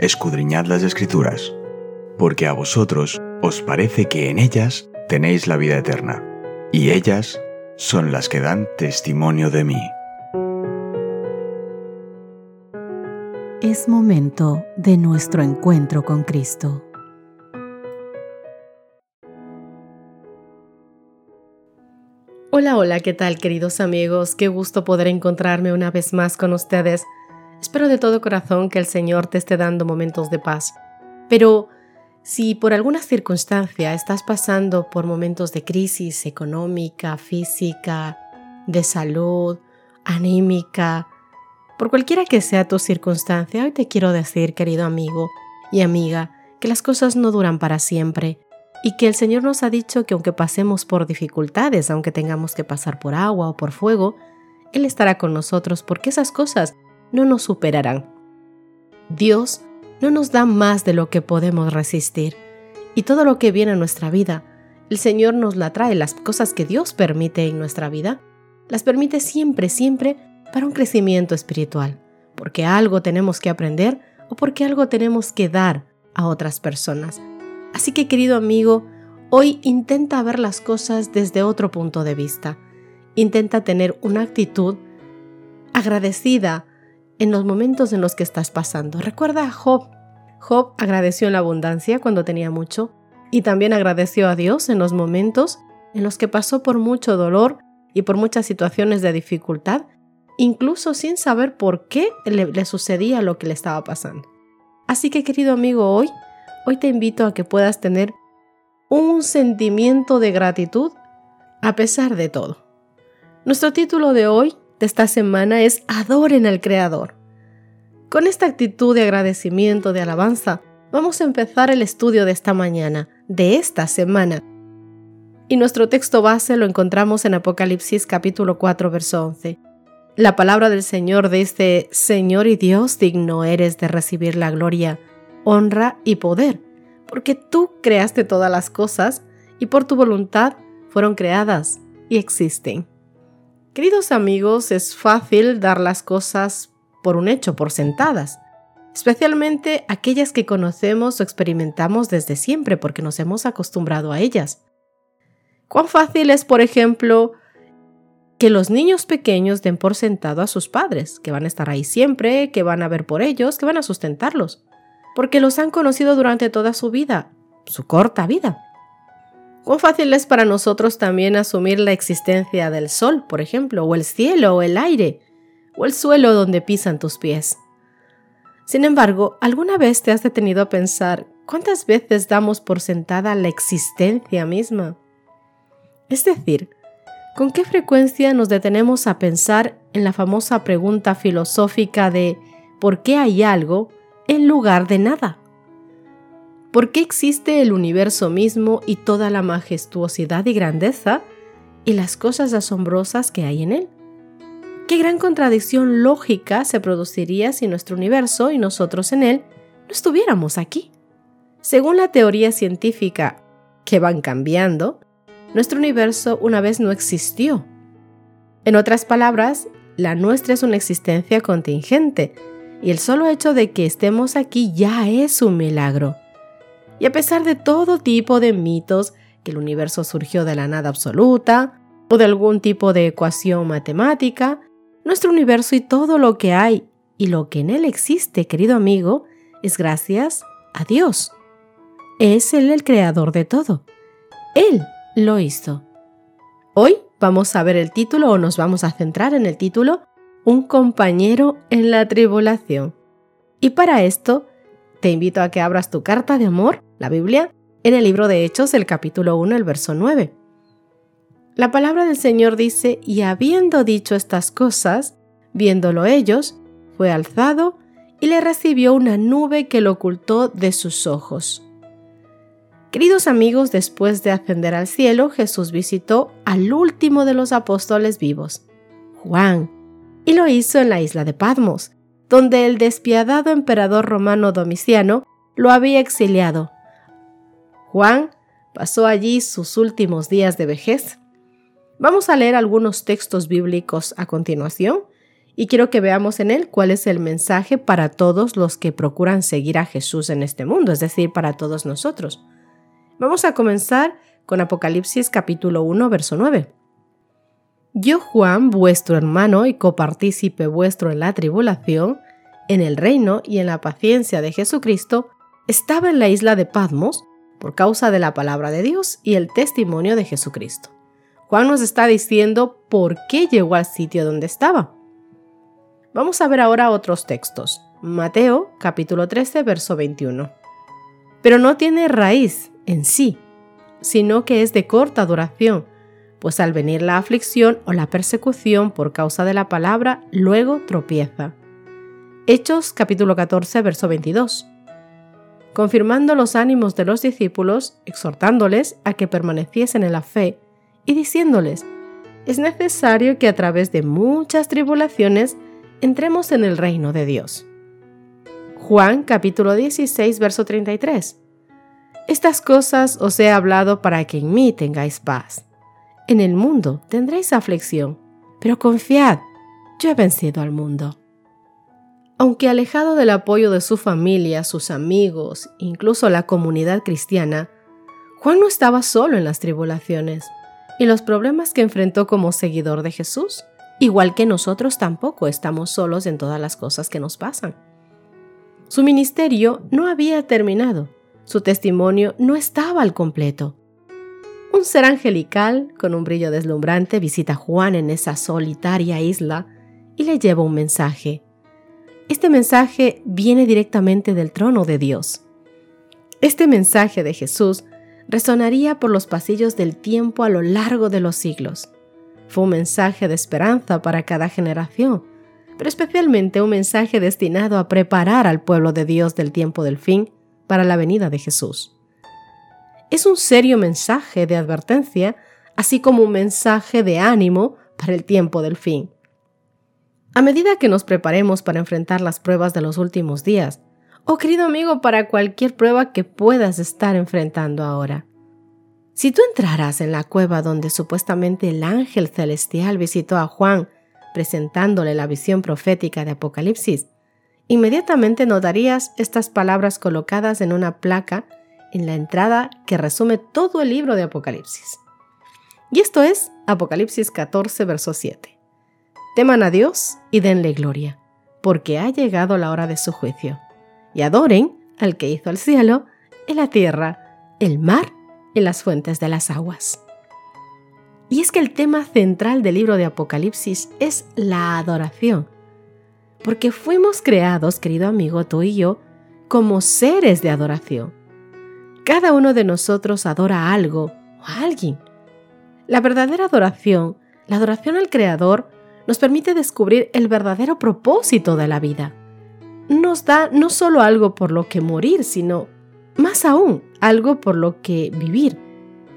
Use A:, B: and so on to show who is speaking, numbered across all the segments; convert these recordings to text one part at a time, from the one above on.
A: escudriñad las escrituras, porque a vosotros os parece que en ellas tenéis la vida eterna, y ellas son las que dan testimonio de mí.
B: Es momento de nuestro encuentro con Cristo.
C: Hola, hola, ¿qué tal queridos amigos? Qué gusto poder encontrarme una vez más con ustedes. Espero de todo corazón que el Señor te esté dando momentos de paz. Pero si por alguna circunstancia estás pasando por momentos de crisis económica, física, de salud, anímica, por cualquiera que sea tu circunstancia, hoy te quiero decir, querido amigo y amiga, que las cosas no duran para siempre y que el Señor nos ha dicho que aunque pasemos por dificultades, aunque tengamos que pasar por agua o por fuego, Él estará con nosotros porque esas cosas no nos superarán. Dios no nos da más de lo que podemos resistir y todo lo que viene a nuestra vida, el Señor nos la trae, las cosas que Dios permite en nuestra vida, las permite siempre, siempre para un crecimiento espiritual, porque algo tenemos que aprender o porque algo tenemos que dar a otras personas. Así que querido amigo, hoy intenta ver las cosas desde otro punto de vista. Intenta tener una actitud agradecida en los momentos en los que estás pasando. Recuerda a Job. Job agradeció en la abundancia cuando tenía mucho y también agradeció a Dios en los momentos en los que pasó por mucho dolor y por muchas situaciones de dificultad, incluso sin saber por qué le, le sucedía lo que le estaba pasando. Así que querido amigo, hoy hoy te invito a que puedas tener un sentimiento de gratitud a pesar de todo. Nuestro título de hoy, de esta semana, es Adoren al Creador. Con esta actitud de agradecimiento, de alabanza, vamos a empezar el estudio de esta mañana, de esta semana. Y nuestro texto base lo encontramos en Apocalipsis capítulo 4, verso 11. La palabra del Señor dice, Señor y Dios, digno eres de recibir la gloria honra y poder, porque tú creaste todas las cosas y por tu voluntad fueron creadas y existen. Queridos amigos, es fácil dar las cosas por un hecho, por sentadas, especialmente aquellas que conocemos o experimentamos desde siempre porque nos hemos acostumbrado a ellas. ¿Cuán fácil es, por ejemplo, que los niños pequeños den por sentado a sus padres, que van a estar ahí siempre, que van a ver por ellos, que van a sustentarlos? porque los han conocido durante toda su vida, su corta vida. Cuán fácil es para nosotros también asumir la existencia del sol, por ejemplo, o el cielo, o el aire, o el suelo donde pisan tus pies. Sin embargo, ¿alguna vez te has detenido a pensar cuántas veces damos por sentada la existencia misma? Es decir, ¿con qué frecuencia nos detenemos a pensar en la famosa pregunta filosófica de ¿por qué hay algo en lugar de nada. ¿Por qué existe el universo mismo y toda la majestuosidad y grandeza y las cosas asombrosas que hay en él? ¿Qué gran contradicción lógica se produciría si nuestro universo y nosotros en él no estuviéramos aquí? Según la teoría científica, que van cambiando, nuestro universo una vez no existió. En otras palabras, la nuestra es una existencia contingente, y el solo hecho de que estemos aquí ya es un milagro. Y a pesar de todo tipo de mitos, que el universo surgió de la nada absoluta, o de algún tipo de ecuación matemática, nuestro universo y todo lo que hay y lo que en él existe, querido amigo, es gracias a Dios. Es Él el creador de todo. Él lo hizo. Hoy vamos a ver el título o nos vamos a centrar en el título un compañero en la tribulación. Y para esto, te invito a que abras tu carta de amor, la Biblia, en el libro de Hechos, el capítulo 1, el verso 9. La palabra del Señor dice, y habiendo dicho estas cosas, viéndolo ellos, fue alzado y le recibió una nube que lo ocultó de sus ojos. Queridos amigos, después de ascender al cielo, Jesús visitó al último de los apóstoles vivos, Juan, y lo hizo en la isla de Patmos, donde el despiadado emperador romano Domiciano lo había exiliado. Juan pasó allí sus últimos días de vejez. Vamos a leer algunos textos bíblicos a continuación y quiero que veamos en él cuál es el mensaje para todos los que procuran seguir a Jesús en este mundo, es decir, para todos nosotros. Vamos a comenzar con Apocalipsis capítulo 1, verso 9. Yo, Juan, vuestro hermano y copartícipe vuestro en la tribulación, en el reino y en la paciencia de Jesucristo, estaba en la isla de Patmos por causa de la palabra de Dios y el testimonio de Jesucristo. Juan nos está diciendo por qué llegó al sitio donde estaba. Vamos a ver ahora otros textos. Mateo capítulo 13, verso 21. Pero no tiene raíz en sí, sino que es de corta duración, pues al venir la aflicción o la persecución por causa de la palabra, luego tropieza. Hechos capítulo 14, verso 22. Confirmando los ánimos de los discípulos, exhortándoles a que permaneciesen en la fe y diciéndoles, es necesario que a través de muchas tribulaciones entremos en el reino de Dios. Juan capítulo 16, verso 33. Estas cosas os he hablado para que en mí tengáis paz. En el mundo tendréis aflicción, pero confiad, yo he vencido al mundo. Aunque alejado del apoyo de su familia, sus amigos, incluso la comunidad cristiana, Juan no estaba solo en las tribulaciones y los problemas que enfrentó como seguidor de Jesús igual que nosotros tampoco estamos solos en todas las cosas que nos pasan. Su ministerio no había terminado, su testimonio no estaba al completo. Un ser angelical, con un brillo deslumbrante, visita a Juan en esa solitaria isla y le lleva un mensaje. Este mensaje viene directamente del trono de Dios. Este mensaje de Jesús resonaría por los pasillos del tiempo a lo largo de los siglos. Fue un mensaje de esperanza para cada generación, pero especialmente un mensaje destinado a preparar al pueblo de Dios del tiempo del fin para la venida de Jesús. Es un serio mensaje de advertencia, así como un mensaje de ánimo para el tiempo del fin. A medida que nos preparemos para enfrentar las pruebas de los últimos días, o oh querido amigo, para cualquier prueba que puedas estar enfrentando ahora, si tú entraras en la cueva donde supuestamente el ángel celestial visitó a Juan presentándole la visión profética de Apocalipsis, inmediatamente notarías estas palabras colocadas en una placa en la entrada que resume todo el libro de Apocalipsis. Y esto es Apocalipsis 14, verso 7. Teman a Dios y denle gloria, porque ha llegado la hora de su juicio, y adoren al que hizo el cielo y la tierra, el mar en las fuentes de las aguas. Y es que el tema central del libro de Apocalipsis es la adoración, porque fuimos creados, querido amigo, tú y yo, como seres de adoración. Cada uno de nosotros adora algo o a alguien. La verdadera adoración, la adoración al Creador, nos permite descubrir el verdadero propósito de la vida. Nos da no solo algo por lo que morir, sino más aún, algo por lo que vivir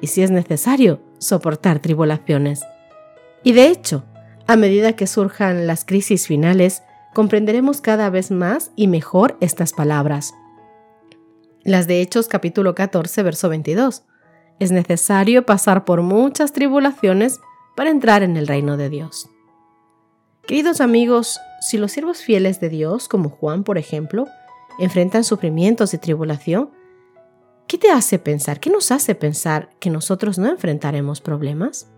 C: y, si es necesario, soportar tribulaciones. Y de hecho, a medida que surjan las crisis finales, comprenderemos cada vez más y mejor estas palabras. Las de Hechos capítulo 14, verso 22. Es necesario pasar por muchas tribulaciones para entrar en el reino de Dios. Queridos amigos, si los siervos fieles de Dios, como Juan por ejemplo, enfrentan sufrimientos y tribulación, ¿Qué te hace pensar? ¿Qué nos hace pensar que nosotros no enfrentaremos problemas?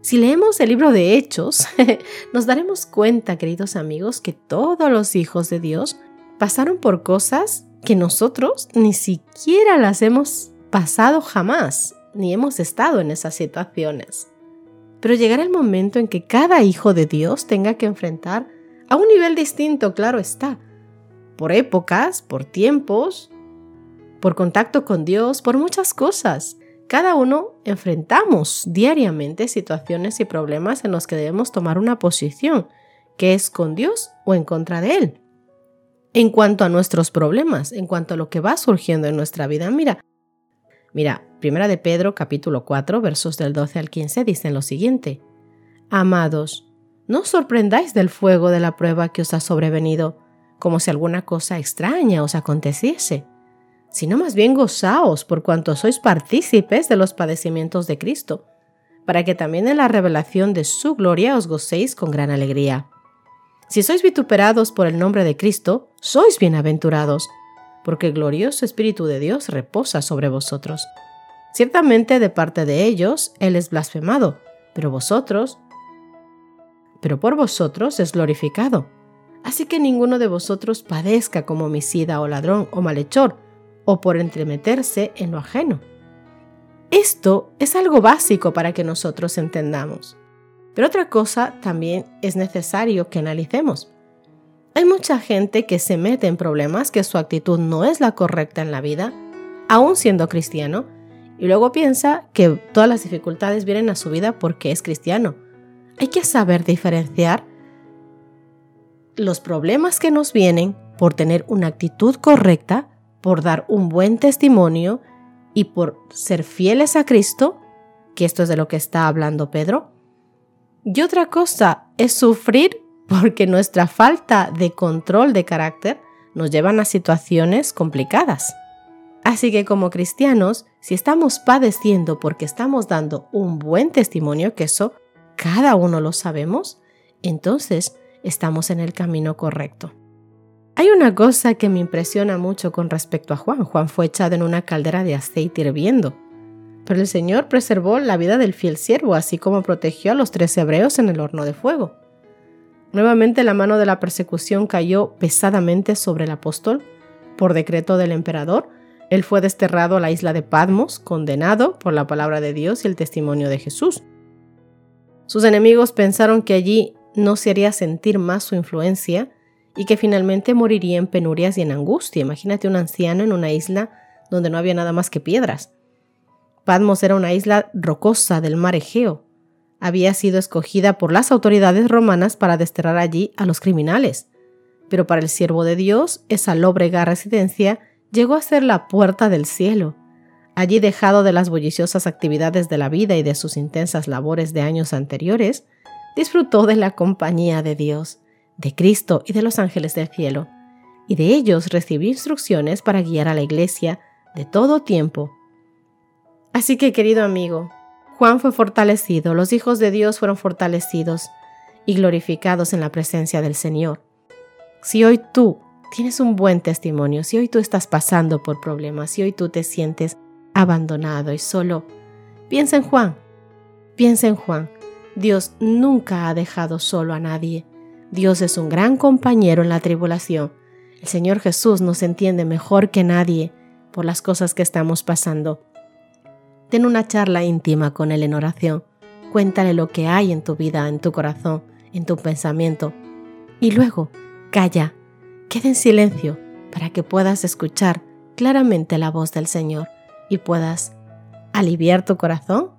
C: Si leemos el libro de Hechos, nos daremos cuenta, queridos amigos, que todos los hijos de Dios pasaron por cosas que nosotros ni siquiera las hemos pasado jamás, ni hemos estado en esas situaciones. Pero llegará el momento en que cada hijo de Dios tenga que enfrentar a un nivel distinto, claro está, por épocas, por tiempos, por contacto con Dios, por muchas cosas. Cada uno enfrentamos diariamente situaciones y problemas en los que debemos tomar una posición, que es con Dios o en contra de Él. En cuanto a nuestros problemas, en cuanto a lo que va surgiendo en nuestra vida, mira, mira, Primera de Pedro capítulo 4 versos del 12 al 15 dicen lo siguiente: Amados, no os sorprendáis del fuego de la prueba que os ha sobrevenido, como si alguna cosa extraña os aconteciese sino más bien gozaos por cuanto sois partícipes de los padecimientos de Cristo, para que también en la revelación de su gloria os gocéis con gran alegría. Si sois vituperados por el nombre de Cristo, sois bienaventurados, porque el glorioso Espíritu de Dios reposa sobre vosotros. Ciertamente de parte de ellos Él es blasfemado, pero vosotros, pero por vosotros es glorificado. Así que ninguno de vosotros padezca como homicida o ladrón o malhechor, o por entremeterse en lo ajeno. Esto es algo básico para que nosotros entendamos. Pero otra cosa también es necesario que analicemos. Hay mucha gente que se mete en problemas que su actitud no es la correcta en la vida, aún siendo cristiano, y luego piensa que todas las dificultades vienen a su vida porque es cristiano. Hay que saber diferenciar los problemas que nos vienen por tener una actitud correcta, por dar un buen testimonio y por ser fieles a Cristo, que esto es de lo que está hablando Pedro, y otra cosa es sufrir porque nuestra falta de control de carácter nos llevan a situaciones complicadas. Así que como cristianos, si estamos padeciendo porque estamos dando un buen testimonio, que eso cada uno lo sabemos, entonces estamos en el camino correcto. Hay una cosa que me impresiona mucho con respecto a Juan. Juan fue echado en una caldera de aceite hirviendo. Pero el Señor preservó la vida del fiel siervo, así como protegió a los tres hebreos en el horno de fuego. Nuevamente la mano de la persecución cayó pesadamente sobre el apóstol. Por decreto del emperador, él fue desterrado a la isla de Patmos, condenado por la palabra de Dios y el testimonio de Jesús. Sus enemigos pensaron que allí no se haría sentir más su influencia y que finalmente moriría en penurias y en angustia. Imagínate un anciano en una isla donde no había nada más que piedras. Patmos era una isla rocosa del mar Egeo. Había sido escogida por las autoridades romanas para desterrar allí a los criminales. Pero para el siervo de Dios, esa lóbrega residencia llegó a ser la puerta del cielo. Allí dejado de las bulliciosas actividades de la vida y de sus intensas labores de años anteriores, disfrutó de la compañía de Dios, de Cristo y de los ángeles del cielo, y de ellos recibió instrucciones para guiar a la iglesia de todo tiempo Así que, querido amigo, Juan fue fortalecido, los hijos de Dios fueron fortalecidos y glorificados en la presencia del Señor. Si hoy tú tienes un buen testimonio, si hoy tú estás pasando por problemas, si hoy tú te sientes abandonado y solo, piensa en Juan, piensa en Juan. Dios nunca ha dejado solo a nadie. Dios es un gran compañero en la tribulación. El Señor Jesús nos entiende mejor que nadie por las cosas que estamos pasando. Ten una charla íntima con Él en oración. Cuéntale lo que hay en tu vida, en tu corazón, en tu pensamiento. Y luego, calla, queda en silencio para que puedas escuchar claramente la voz del Señor y puedas aliviar tu corazón,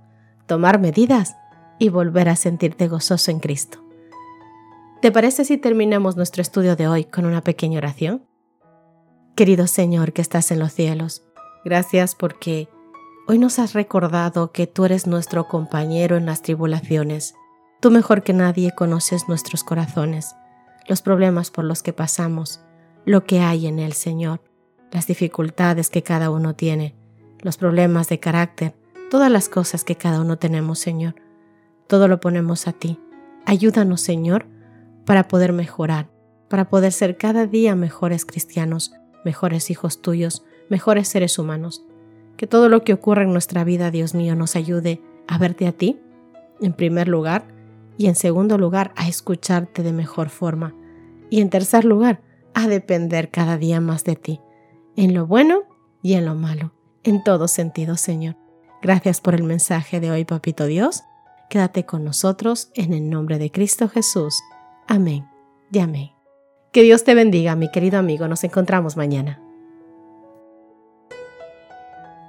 C: tomar medidas y volver a sentirte gozoso en Cristo. ¿Te parece si terminamos nuestro estudio de hoy con una pequeña oración? Querido Señor que estás en los cielos, gracias porque Hoy nos has recordado que tú eres nuestro compañero en las tribulaciones. Tú mejor que nadie conoces nuestros corazones, los problemas por los que pasamos, lo que hay en el Señor, las dificultades que cada uno tiene, los problemas de carácter, todas las cosas que cada uno tenemos, Señor. Todo lo ponemos a ti. Ayúdanos, Señor, para poder mejorar, para poder ser cada día mejores cristianos, mejores hijos tuyos, mejores seres humanos. Que todo lo que ocurra en nuestra vida, Dios mío, nos ayude a verte a ti, en primer lugar, y en segundo lugar, a escucharte de mejor forma, y en tercer lugar, a depender cada día más de ti, en lo bueno y en lo malo, en todo sentido, Señor. Gracias por el mensaje de hoy, Papito Dios. Quédate con nosotros en el nombre de Cristo Jesús. Amén y amén. Que Dios te bendiga, mi querido amigo. Nos encontramos mañana.